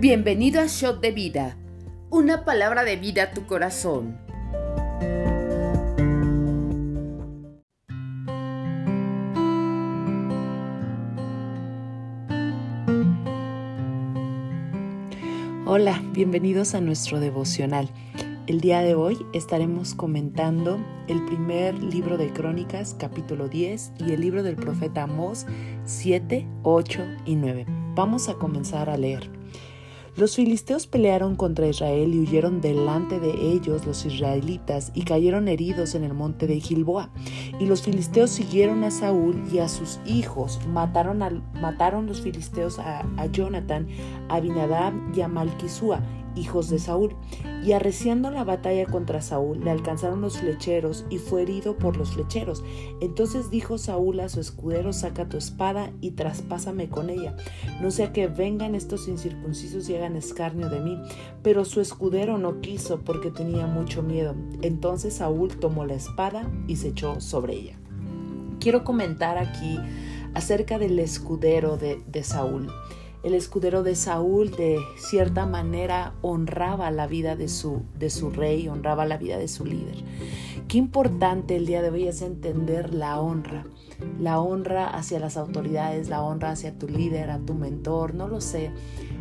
Bienvenido a Shot de Vida, una palabra de vida a tu corazón. Hola, bienvenidos a nuestro devocional. El día de hoy estaremos comentando el primer libro de Crónicas, capítulo 10, y el libro del profeta Amós 7, 8 y 9. Vamos a comenzar a leer. Los filisteos pelearon contra Israel y huyeron delante de ellos los israelitas y cayeron heridos en el monte de Gilboa. Y los filisteos siguieron a Saúl y a sus hijos. Mataron, mataron los filisteos a, a Jonathan, a Abinadab y a Malquisúa hijos de Saúl, y arreciando la batalla contra Saúl, le alcanzaron los flecheros y fue herido por los flecheros. Entonces dijo Saúl a su escudero, saca tu espada y traspásame con ella, no sea que vengan estos incircuncisos y hagan escarnio de mí. Pero su escudero no quiso porque tenía mucho miedo. Entonces Saúl tomó la espada y se echó sobre ella. Quiero comentar aquí acerca del escudero de, de Saúl el escudero de Saúl de cierta manera honraba la vida de su, de su rey, honraba la vida de su líder. Qué importante el día de hoy es entender la honra, la honra hacia las autoridades, la honra hacia tu líder, a tu mentor, no lo sé.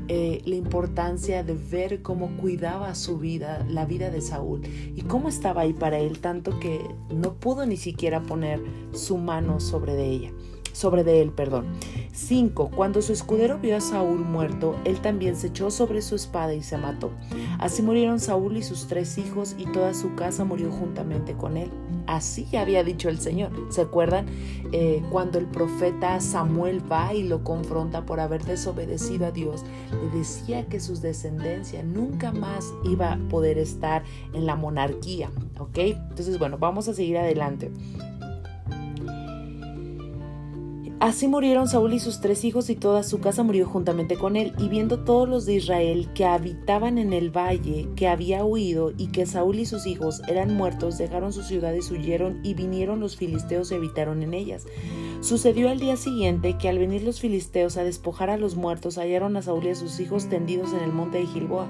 Eh, la importancia de ver cómo cuidaba su vida, la vida de Saúl, y cómo estaba ahí para él, tanto que no pudo ni siquiera poner su mano sobre de ella sobre de él, perdón. 5. Cuando su escudero vio a Saúl muerto, él también se echó sobre su espada y se mató. Así murieron Saúl y sus tres hijos y toda su casa murió juntamente con él. Así había dicho el Señor. ¿Se acuerdan eh, cuando el profeta Samuel va y lo confronta por haber desobedecido a Dios? Le decía que su descendencia nunca más iba a poder estar en la monarquía. ¿Ok? Entonces, bueno, vamos a seguir adelante. Así murieron Saúl y sus tres hijos y toda su casa murió juntamente con él. Y viendo todos los de Israel que habitaban en el valle, que había huido y que Saúl y sus hijos eran muertos, dejaron sus ciudades, huyeron y vinieron los filisteos y habitaron en ellas. Sucedió al día siguiente que al venir los filisteos a despojar a los muertos, hallaron a Saúl y a sus hijos tendidos en el monte de Gilboa.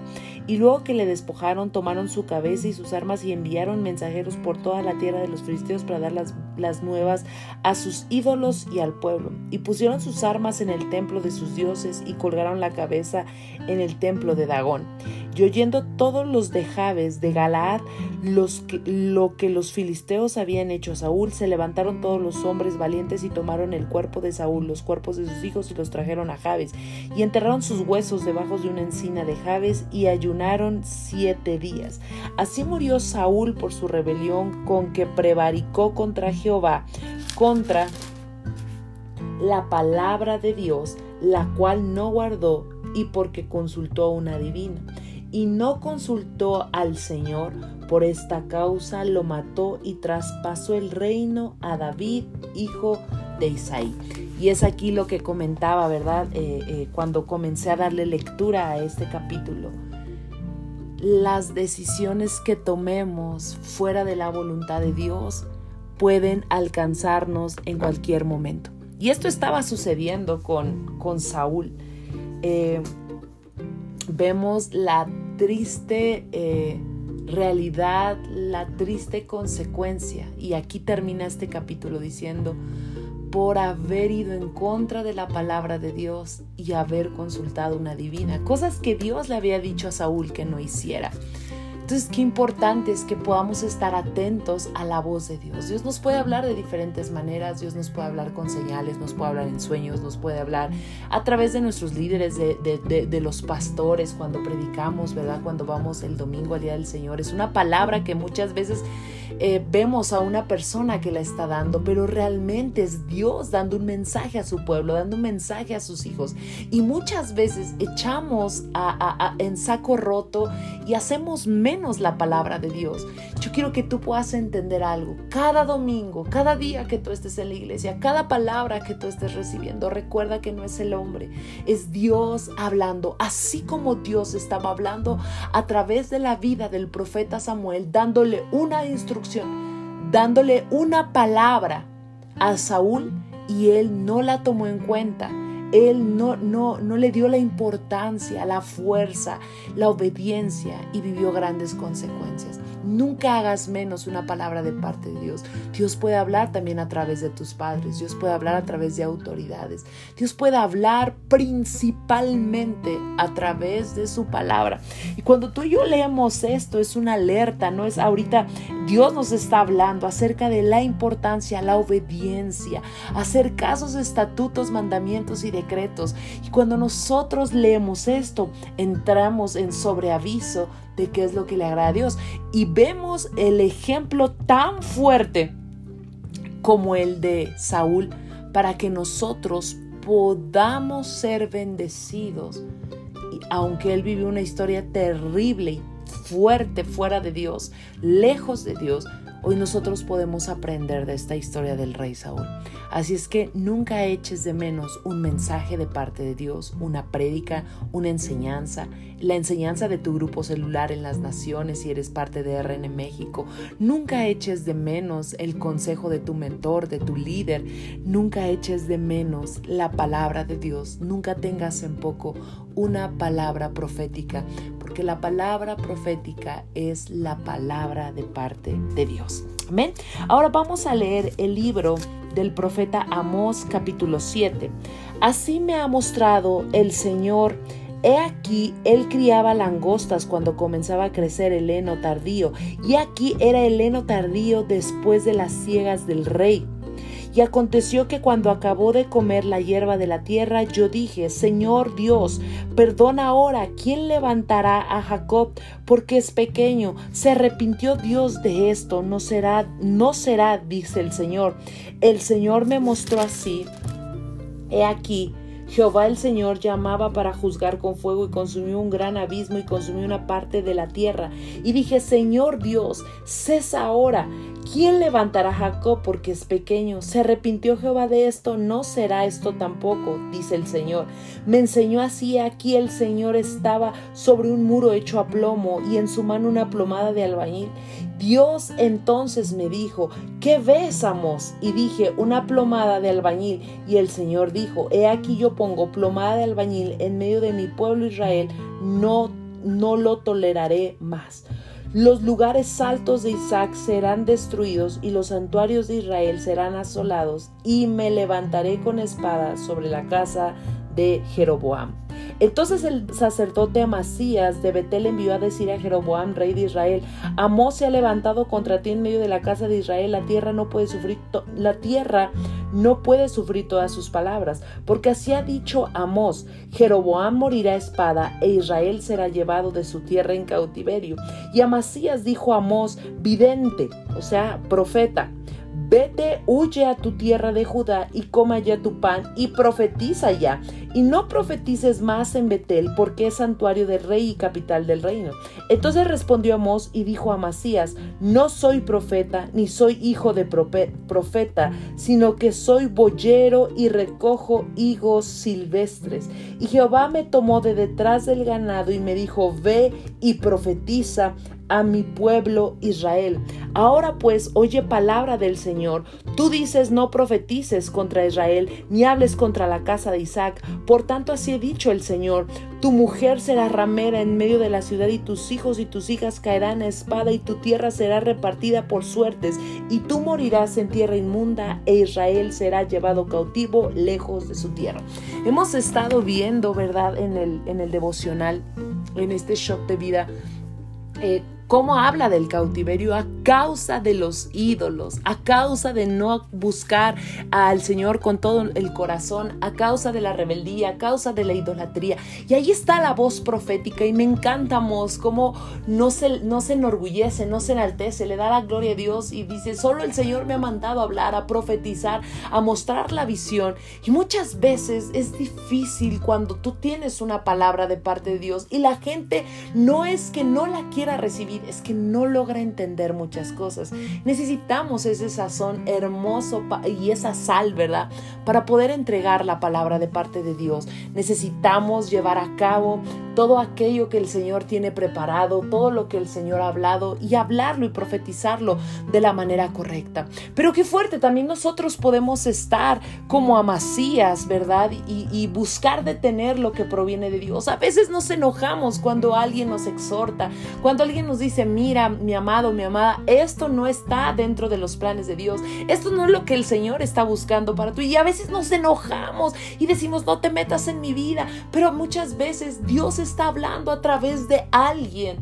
Y luego que le despojaron, tomaron su cabeza y sus armas y enviaron mensajeros por toda la tierra de los filisteos para dar las, las nuevas a sus ídolos y al pueblo y pusieron sus armas en el templo de sus dioses y colgaron la cabeza en el templo de Dagón. Y oyendo todos los de Jabes de Galaad los lo que los filisteos habían hecho a Saúl, se levantaron todos los hombres valientes y tomaron el cuerpo de Saúl, los cuerpos de sus hijos y los trajeron a Jabes y enterraron sus huesos debajo de una encina de Jabes y ayunaron siete días. Así murió Saúl por su rebelión con que prevaricó contra contra la palabra de Dios, la cual no guardó y porque consultó a una divina. Y no consultó al Señor, por esta causa lo mató y traspasó el reino a David, hijo de Isaí. Y es aquí lo que comentaba, ¿verdad? Eh, eh, cuando comencé a darle lectura a este capítulo. Las decisiones que tomemos fuera de la voluntad de Dios pueden alcanzarnos en cualquier momento. Y esto estaba sucediendo con, con Saúl. Eh, vemos la triste eh, realidad, la triste consecuencia. Y aquí termina este capítulo diciendo, por haber ido en contra de la palabra de Dios y haber consultado una divina. Cosas que Dios le había dicho a Saúl que no hiciera. Entonces, qué importante es que podamos estar atentos a la voz de Dios. Dios nos puede hablar de diferentes maneras, Dios nos puede hablar con señales, nos puede hablar en sueños, nos puede hablar a través de nuestros líderes, de, los pastores, cuando predicamos, ¿verdad? Cuando vamos el domingo al Día del Señor. Es una palabra que muchas veces eh, vemos a una persona que la está dando, pero realmente es Dios dando un mensaje a su pueblo, dando un mensaje a sus hijos. Y muchas veces echamos en saco roto y hacemos menos la palabra de Dios. Yo quiero que tú puedas entender algo. Cada domingo, cada día que tú estés en la iglesia, cada palabra que tú estés recibiendo, recuerda que no es el hombre, es Dios hablando, así como Dios estaba hablando a través de la vida del profeta Samuel, dándole una instrucción, dándole una palabra a Saúl y él no la tomó en cuenta él no, no, no le dio la importancia, la fuerza, la obediencia y vivió grandes consecuencias. Nunca hagas menos una palabra de parte de Dios. Dios puede hablar también a través de tus padres. Dios puede hablar a través de autoridades. Dios puede hablar principalmente a través de su palabra. Y cuando tú y yo leemos esto, es una alerta, no es ahorita Dios nos está hablando acerca de la importancia, la obediencia, hacer casos, estatutos, mandamientos y decretos. Y cuando nosotros leemos esto, entramos en sobreaviso de qué es lo que le agrada a Dios. Y vemos el ejemplo tan fuerte como el de Saúl para que nosotros podamos ser bendecidos. Y aunque él vivió una historia terrible y fuerte fuera de Dios, lejos de Dios, hoy nosotros podemos aprender de esta historia del rey Saúl. Así es que nunca eches de menos un mensaje de parte de Dios, una prédica, una enseñanza, la enseñanza de tu grupo celular en las naciones si eres parte de RN México. Nunca eches de menos el consejo de tu mentor, de tu líder. Nunca eches de menos la palabra de Dios. Nunca tengas en poco una palabra profética, porque la palabra profética es la palabra de parte de Dios. Amén. Ahora vamos a leer el libro del profeta Amós capítulo 7. Así me ha mostrado el Señor. He aquí, él criaba langostas cuando comenzaba a crecer el heno tardío, y aquí era el heno tardío después de las ciegas del rey. Y aconteció que cuando acabó de comer la hierba de la tierra, yo dije, Señor Dios, perdona ahora, ¿quién levantará a Jacob? Porque es pequeño. Se arrepintió Dios de esto, no será, no será, dice el Señor. El Señor me mostró así. He aquí, Jehová el Señor llamaba para juzgar con fuego y consumió un gran abismo y consumió una parte de la tierra. Y dije, Señor Dios, cesa ahora. ¿Quién levantará a Jacob porque es pequeño? ¿Se arrepintió Jehová de esto? No será esto tampoco, dice el Señor. Me enseñó así, aquí el Señor estaba sobre un muro hecho a plomo y en su mano una plomada de albañil. Dios entonces me dijo, ¿qué ves, Amos? Y dije, una plomada de albañil. Y el Señor dijo, he aquí yo pongo plomada de albañil en medio de mi pueblo Israel, no, no lo toleraré más. Los lugares altos de Isaac serán destruidos y los santuarios de Israel serán asolados y me levantaré con espada sobre la casa de Jeroboam. Entonces el sacerdote Amasías de Betel envió a decir a Jeroboam, rey de Israel, Amós se ha levantado contra ti en medio de la casa de Israel, la tierra no puede sufrir, la tierra no puede sufrir todas sus palabras, porque así ha dicho Amós, Jeroboam morirá a espada e Israel será llevado de su tierra en cautiverio. Y Amasías dijo a Amós, vidente, o sea, profeta, Vete, huye a tu tierra de Judá y coma ya tu pan y profetiza ya. Y no profetices más en Betel porque es santuario del rey y capital del reino. Entonces respondió Amós y dijo a Masías, no soy profeta ni soy hijo de profeta, sino que soy boyero y recojo higos silvestres. Y Jehová me tomó de detrás del ganado y me dijo, ve y profetiza a mi pueblo Israel. Ahora pues oye palabra del Señor. Tú dices no profetices contra Israel, ni hables contra la casa de Isaac. Por tanto así he dicho el Señor. Tu mujer será ramera en medio de la ciudad y tus hijos y tus hijas caerán a espada y tu tierra será repartida por suertes y tú morirás en tierra inmunda e Israel será llevado cautivo lejos de su tierra. Hemos estado viendo, ¿verdad? En el, en el devocional, en este shock de vida. Eh, cómo habla del cautiverio a causa de los ídolos, a causa de no buscar al Señor con todo el corazón, a causa de la rebeldía, a causa de la idolatría. Y ahí está la voz profética y me encantamos cómo no se, no se enorgullece, no se enaltece, le da la gloria a Dios y dice, solo el Señor me ha mandado a hablar, a profetizar, a mostrar la visión. Y muchas veces es difícil cuando tú tienes una palabra de parte de Dios y la gente no es que no la quiera recibir, Es que no logra entender muchas cosas. Necesitamos ese sazón hermoso y esa sal, ¿verdad? Para poder entregar la palabra de parte de Dios. Necesitamos llevar a cabo todo aquello que el Señor tiene preparado, todo lo que el Señor ha hablado y hablarlo y profetizarlo de la manera correcta. Pero qué fuerte, también nosotros podemos estar como amasías, ¿verdad? Y buscar detener lo que proviene de Dios. A veces nos enojamos cuando alguien nos exhorta, cuando alguien nos dice, mira, mi amado, mi amada, esto no está dentro de los planes de Dios, esto no es lo que el Señor está buscando para tú. Y a veces nos enojamos y decimos, no te metas en mi vida, pero muchas veces Dios está hablando a través de alguien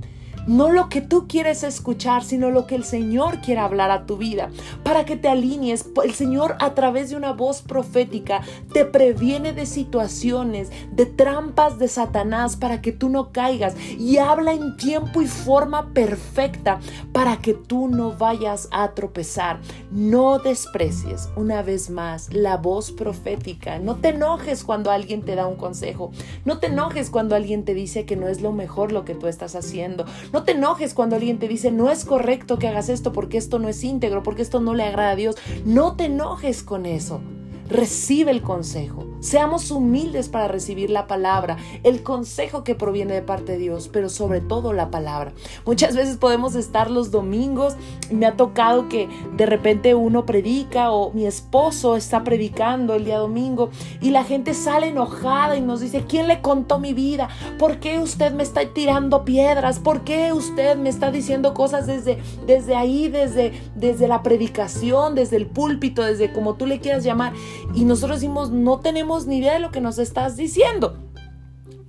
no lo que tú quieres escuchar, sino lo que el Señor quiere hablar a tu vida, para que te alinees. El Señor a través de una voz profética te previene de situaciones, de trampas de Satanás, para que tú no caigas y habla en tiempo y forma perfecta para que tú no vayas a tropezar. No desprecies una vez más la voz profética. No te enojes cuando alguien te da un consejo. No te enojes cuando alguien te dice que no es lo mejor lo que tú estás haciendo. Te enojes cuando alguien te dice, no es correcto que hagas esto porque esto no es íntegro, porque esto no le agrada a Dios. No te enojes con eso. Recibe el consejo. Seamos humildes para recibir la palabra, el consejo que proviene de parte de Dios, pero sobre todo la palabra. Muchas veces podemos estar los domingos me ha tocado que de repente uno predica o mi esposo está predicando el día domingo y la gente sale enojada y nos dice, ¿quién le contó mi vida? ¿Por qué usted me está tirando piedras? ¿Por qué usted me está diciendo cosas desde, desde ahí, desde, desde la predicación, desde el púlpito, desde como tú le quieras llamar? Y nosotros decimos, no ni idea de lo que nos estás diciendo.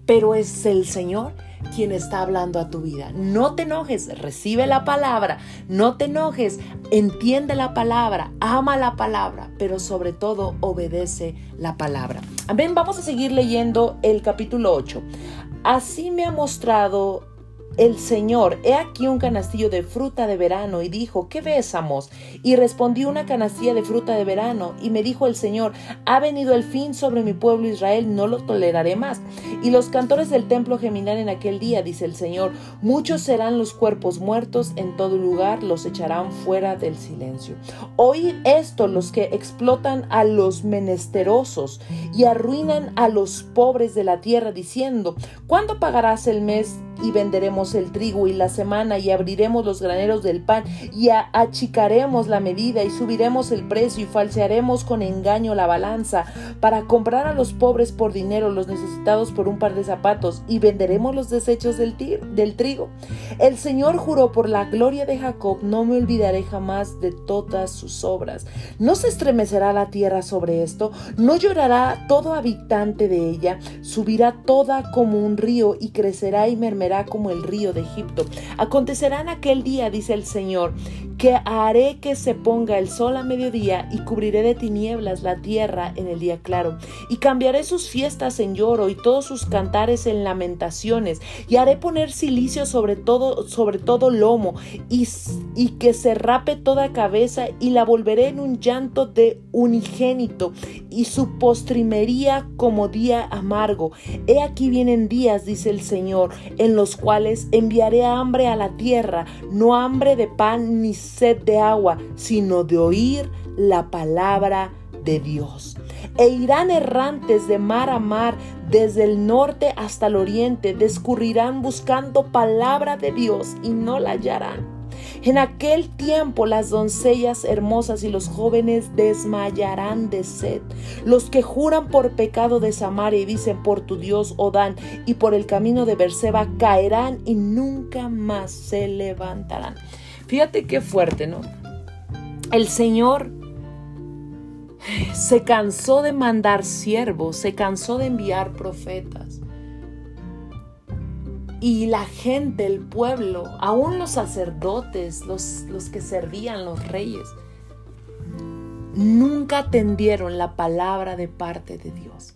Pero es el Señor quien está hablando a tu vida. No te enojes, recibe la palabra, no te enojes, entiende la palabra, ama la palabra, pero sobre todo obedece la palabra. Amén, vamos a seguir leyendo el capítulo 8. Así me ha mostrado el Señor, he aquí un canastillo de fruta de verano, y dijo, ¿qué ves, Amos? Y respondí una canastilla de fruta de verano, y me dijo el Señor, ha venido el fin sobre mi pueblo Israel, no lo toleraré más. Y los cantores del templo geminarán en aquel día, dice el Señor, muchos serán los cuerpos muertos, en todo lugar los echarán fuera del silencio. Oíd esto los que explotan a los menesterosos y arruinan a los pobres de la tierra, diciendo, ¿cuándo pagarás el mes y venderemos el trigo y la semana y abriremos los graneros del pan y achicaremos la medida y subiremos el precio y falsearemos con engaño la balanza para comprar a los pobres por dinero, los necesitados por un par de zapatos y venderemos los desechos del, del trigo. El Señor juró por la gloria de Jacob, no me olvidaré jamás de todas sus obras. No se estremecerá la tierra sobre esto, no llorará todo habitante de ella, subirá toda como un río y crecerá y mermerá como el río de Egipto. Acontecerá en aquel día, dice el Señor, que haré que se ponga el sol a mediodía y cubriré de tinieblas la tierra en el día claro. Y cambiaré sus fiestas en lloro y todos sus cantares en lamentaciones. Y haré poner silicio sobre todo, sobre todo lomo y, y que se rape toda cabeza y la volveré en un llanto de unigénito y su postrimería como día amargo. He aquí vienen días, dice el Señor, en los cuales enviaré hambre a la tierra, no hambre de pan ni sed de agua, sino de oír la palabra de Dios. E irán errantes de mar a mar, desde el norte hasta el oriente, descurrirán buscando palabra de Dios y no la hallarán en aquel tiempo las doncellas hermosas y los jóvenes desmayarán de sed. Los que juran por pecado de Samaria y dicen por tu Dios Odán y por el camino de Berseba caerán y nunca más se levantarán. Fíjate qué fuerte, ¿no? El Señor se cansó de mandar siervos, se cansó de enviar profetas. Y la gente, el pueblo, aún los sacerdotes, los, los que servían, los reyes, nunca atendieron la palabra de parte de Dios.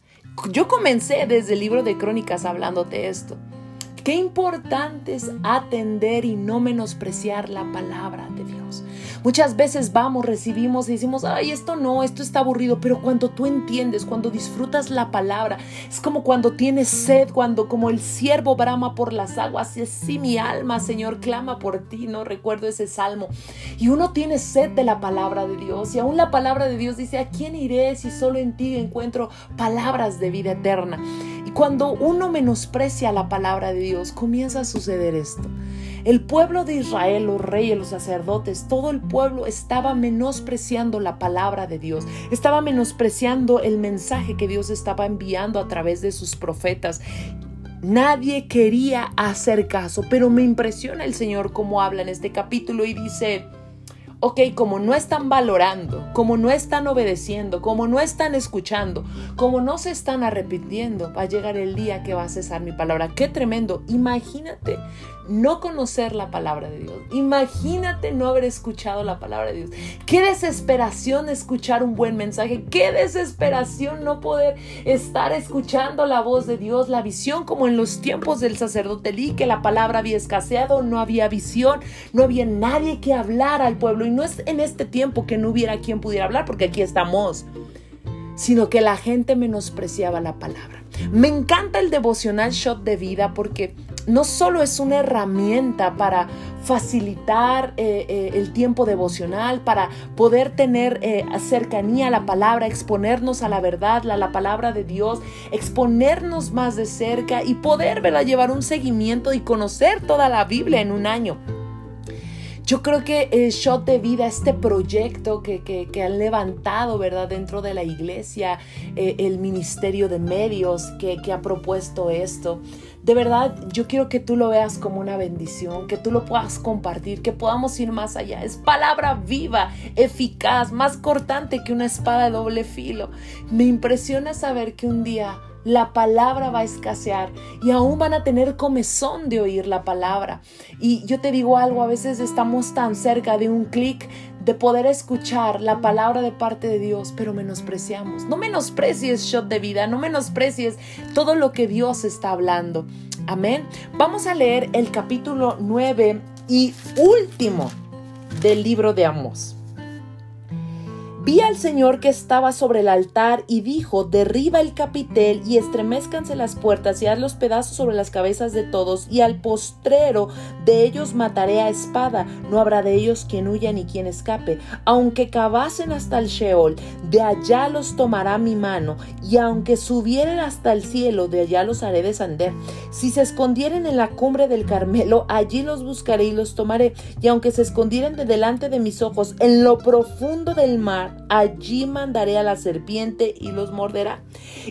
Yo comencé desde el libro de Crónicas hablándote esto Qué importante es atender y no menospreciar la palabra de Dios. Muchas veces vamos, recibimos y decimos, ay, esto no, esto está aburrido, pero cuando tú entiendes, cuando disfrutas la palabra, es como cuando tienes sed, cuando como el siervo brama por las aguas, y así mi alma, Señor, clama por ti, no recuerdo ese salmo. Y uno tiene sed de la palabra de Dios, y aún la palabra de Dios dice, ¿a quién iré si solo en ti encuentro palabras de vida eterna? Y cuando uno menosprecia la palabra de Dios, comienza a suceder esto. El pueblo de Israel, los reyes, los sacerdotes, todo el pueblo estaba menospreciando la palabra de Dios, estaba menospreciando el mensaje que Dios estaba enviando a través de sus profetas. Nadie quería hacer caso, pero me impresiona el Señor cómo habla en este capítulo y dice, ok, como no están valorando, como no están obedeciendo, como no están escuchando, como no se están arrepintiendo, va a llegar el día que va a cesar mi palabra. Qué tremendo. Imagínate no conocer la palabra de Dios. Imagínate no haber escuchado la palabra de Dios. Qué desesperación escuchar un buen mensaje. Qué desesperación no poder estar escuchando la voz de Dios, la visión como en los tiempos del sacerdote Lee, que la palabra había escaseado, no había visión, no había nadie que hablar al pueblo. Y no es en este tiempo que no hubiera quien pudiera hablar, porque aquí estamos, sino que la gente menospreciaba la palabra. Me encanta el devocional shot de vida porque no solo es una herramienta para facilitar eh, eh, el tiempo devocional, para poder tener eh, cercanía a la palabra, exponernos a la verdad, a la palabra de Dios, exponernos más de cerca y poder llevar un seguimiento y conocer toda la Biblia en un año. Yo creo que el Shot de Vida, este proyecto que, que, han levantado, ¿verdad? Dentro de la iglesia, el Ministerio de Medios que, que ha propuesto esto, de verdad, yo quiero que tú lo veas como una bendición, que tú lo puedas compartir, que podamos ir más allá. Es palabra viva, eficaz, más cortante que una espada de doble filo. Me impresiona saber que un día la palabra va a escasear y aún van a tener comezón de oír la palabra. Y yo te digo algo, a veces estamos tan cerca de un clic de poder escuchar la palabra de parte de Dios, pero menospreciamos. No menosprecies shot de vida, no menosprecies todo lo que Dios está hablando. Amén. Vamos a leer el capítulo 9 y último del libro de Amos. Vi al Señor que estaba sobre el altar y dijo, derriba el capitel y estremezcanse las puertas y haz los pedazos sobre las cabezas de todos y al postrero de ellos mataré a espada, no habrá de ellos quien huya ni quien escape, aunque cavasen hasta el Sheol, de allá los tomará mi mano y aunque subieren hasta el cielo, de allá los haré descender. Si se escondieren en la cumbre del Carmelo, allí los buscaré y los tomaré, y aunque se escondieren de delante de mis ojos en lo profundo del mar, allí mandaré a la serpiente y los morderá.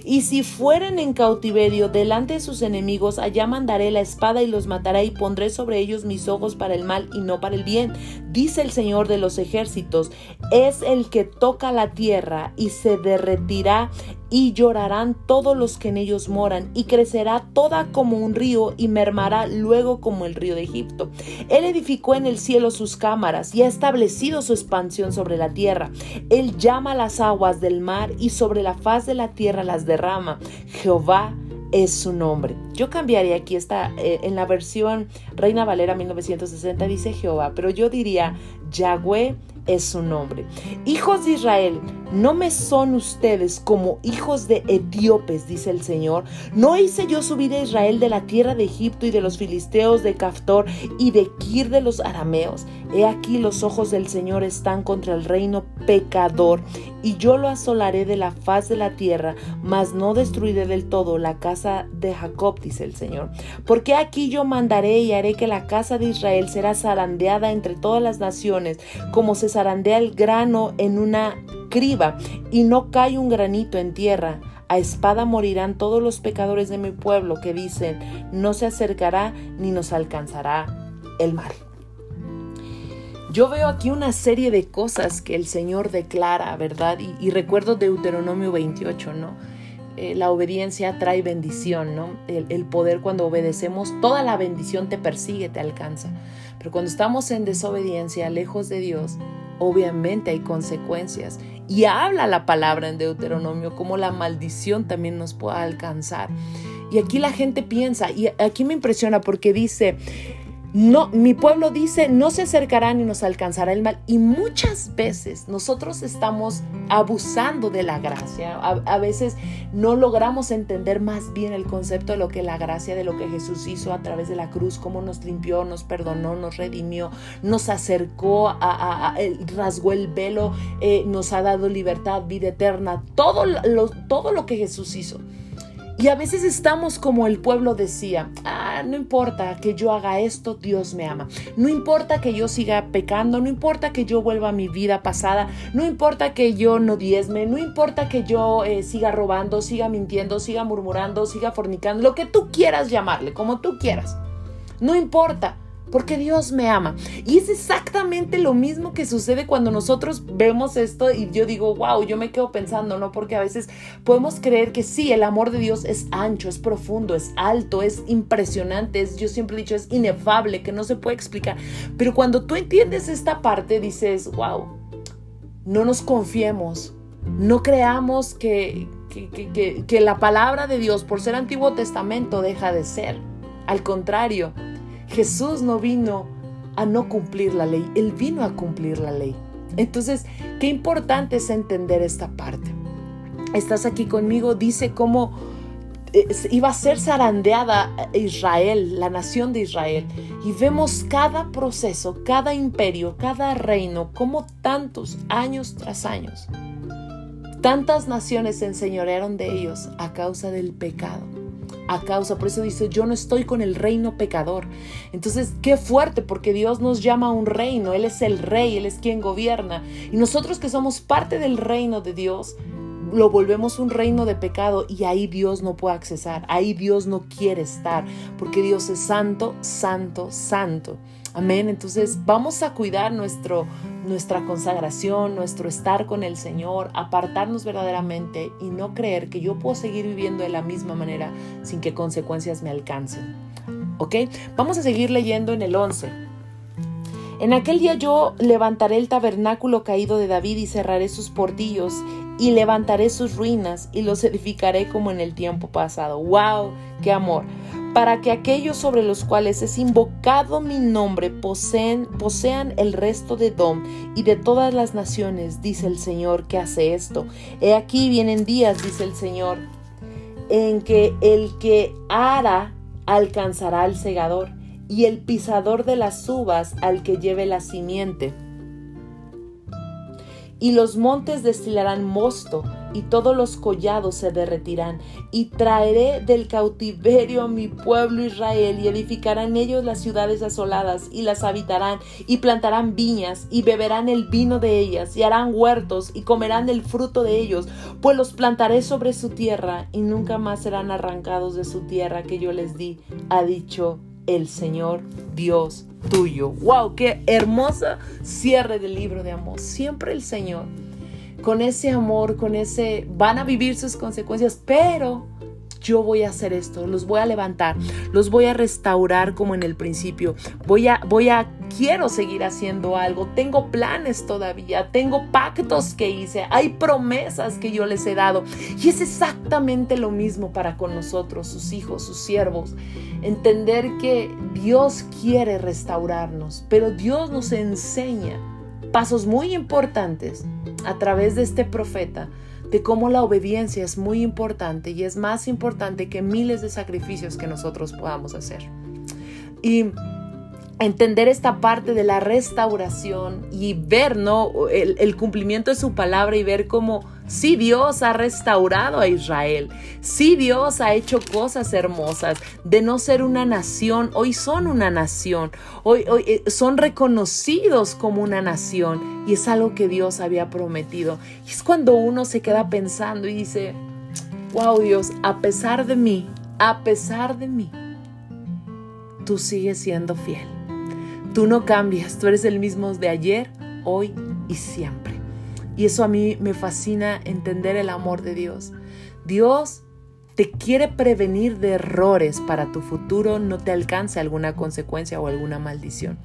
Y si fueren en cautiverio delante de sus enemigos, allá mandaré la espada y los mataré y pondré sobre ellos mis ojos para el mal y no para el bien. Dice el Señor de los ejércitos, es el que toca la tierra y se derretirá y llorarán todos los que en ellos moran, y crecerá toda como un río, y mermará luego como el río de Egipto. Él edificó en el cielo sus cámaras, y ha establecido su expansión sobre la tierra. Él llama las aguas del mar, y sobre la faz de la tierra las derrama. Jehová es su nombre. Yo cambiaría aquí esta, eh, en la versión Reina Valera 1960 dice Jehová, pero yo diría Yahweh es su nombre. Hijos de Israel, no me son ustedes como hijos de etíopes, dice el Señor. No hice yo subir a Israel de la tierra de Egipto y de los filisteos de Caftor y de Kir de los arameos. He aquí los ojos del Señor están contra el reino pecador y yo lo asolaré de la faz de la tierra, mas no destruiré del todo la casa de Jacob, dice el Señor. Porque aquí yo mandaré y haré que la casa de Israel será zarandeada entre todas las naciones, como se zarandea el grano en una criba, y no cae un granito en tierra. A espada morirán todos los pecadores de mi pueblo que dicen, no se acercará ni nos alcanzará el mal. Yo veo aquí una serie de cosas que el Señor declara, ¿verdad? Y, recuerdo Deuteronomio 28, ¿no? Eh, la obediencia trae bendición, ¿no? El, el, poder cuando obedecemos, toda la bendición te persigue, te alcanza. Pero cuando estamos en desobediencia, lejos de Dios, obviamente hay consecuencias. Y habla la palabra en Deuteronomio como la maldición también nos puede alcanzar. Y aquí la gente piensa, y aquí me impresiona porque dice, no, mi pueblo dice, no se acercarán y nos alcanzará el mal. Y muchas veces nosotros estamos abusando de la gracia. A, veces no logramos entender más bien el concepto de lo que la gracia, de lo que Jesús hizo a través de la cruz, cómo nos limpió, nos perdonó, nos redimió, nos acercó, rasgó el velo, eh, nos ha dado libertad, vida eterna, todo todo lo que Jesús hizo. Y a veces estamos como el pueblo decía, ah, no importa que yo haga esto, Dios me ama. No importa que yo siga pecando, no importa que yo vuelva a mi vida pasada, no importa que yo no diezme, no importa que yo eh, siga robando, siga mintiendo, siga murmurando, siga fornicando, lo que tú quieras llamarle, como tú quieras. No importa porque Dios me ama. Y es exactamente lo mismo que sucede cuando nosotros vemos esto y yo digo, wow, yo me quedo pensando, ¿no? Porque a veces podemos creer que sí, el amor de Dios es ancho, es profundo, es alto, es impresionante, es, yo siempre he dicho, es inefable, que no se puede explicar. Pero cuando tú entiendes esta parte, dices, wow, no nos confiemos, no creamos que, que, que la palabra de Dios, por ser Antiguo Testamento, deja de ser. Al contrario, Jesús no vino a no cumplir la ley, Él vino a cumplir la ley. Entonces, qué importante es entender esta parte. Estás aquí conmigo, dice cómo eh, iba a ser zarandeada Israel, la nación de Israel. Y vemos cada proceso, cada imperio, cada reino, como tantos años tras años, tantas naciones se enseñorearon de ellos a causa del pecado a causa. Por eso dice, yo no estoy con el reino pecador. Entonces, qué fuerte, porque Dios nos llama a un reino. Él es el rey, Él es quien gobierna. Y nosotros que somos parte del reino de Dios, lo volvemos un reino de pecado y ahí Dios no puede accesar, ahí Dios no quiere estar, porque Dios es santo, santo, santo. Amén. Entonces vamos a cuidar nuestro, nuestra consagración, nuestro estar con el Señor, apartarnos verdaderamente y no creer que yo puedo seguir viviendo de la misma manera sin que consecuencias me alcancen. ¿Ok? Vamos a seguir leyendo en el 11. En aquel día yo levantaré el tabernáculo caído de David y cerraré sus portillos y levantaré sus ruinas y los edificaré como en el tiempo pasado. ¡Wow! ¡Qué amor! Para que aquellos sobre los cuales es invocado mi nombre poseen, posean el resto de Dom y de todas las naciones, dice el Señor que hace esto. He aquí vienen días, dice el Señor, en que el que ara alcanzará al segador y el pisador de las uvas al que lleve la simiente. Y los montes destilarán mosto y todos los collados se derretirán, y traeré del cautiverio a mi pueblo Israel, y edificarán ellos las ciudades asoladas, y las habitarán, y plantarán viñas, y beberán el vino de ellas, y harán huertos, y comerán el fruto de ellos, pues los plantaré sobre su tierra, y nunca más serán arrancados de su tierra que yo les di, ha dicho el Señor Dios tuyo. ¡Wow! ¡Qué hermosa cierre del libro de amor! Siempre el Señor con ese amor, con ese, van a vivir sus consecuencias, pero yo voy a hacer esto, los voy a levantar, los voy a restaurar como en el principio, voy a, voy a, quiero seguir haciendo algo, tengo planes todavía, tengo pactos que hice, hay promesas que yo les he dado. Y es exactamente lo mismo para con nosotros, sus hijos, sus siervos, entender que Dios quiere restaurarnos, pero Dios nos enseña pasos muy importantes a través de este profeta de cómo la obediencia es muy importante y es más importante que miles de sacrificios que nosotros podamos hacer. Y entender esta parte de la restauración y ver ¿no? el, cumplimiento de su palabra y ver cómo Sí Dios ha restaurado a Israel. Sí Dios ha hecho cosas hermosas. De no ser una nación, hoy son una nación. Hoy, hoy eh, son reconocidos como una nación. Y es algo que Dios había prometido. Es cuando uno se queda pensando y dice, wow Dios, a pesar de mí, a pesar de mí, tú sigues siendo fiel. Tú no cambias, tú eres el mismo de ayer, hoy y siempre. Y eso a mí me fascina entender el amor de Dios. Dios te quiere prevenir de errores para tu futuro no te alcance alguna consecuencia o alguna maldición.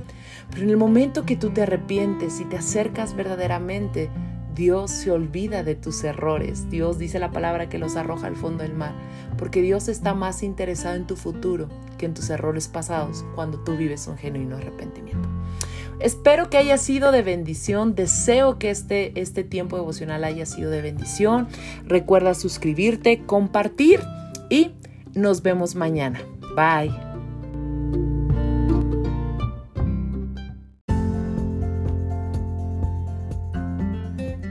Pero en el momento que tú te arrepientes y te acercas verdaderamente, Dios se olvida de tus errores. Dios dice la palabra que los arroja al fondo del mar, porque Dios está más interesado en tu futuro que en tus errores pasados cuando tú vives un genuino arrepentimiento. Espero que haya sido de bendición. Deseo que este, este tiempo devocional haya sido de bendición. Recuerda suscribirte, compartir y nos vemos mañana. Bye.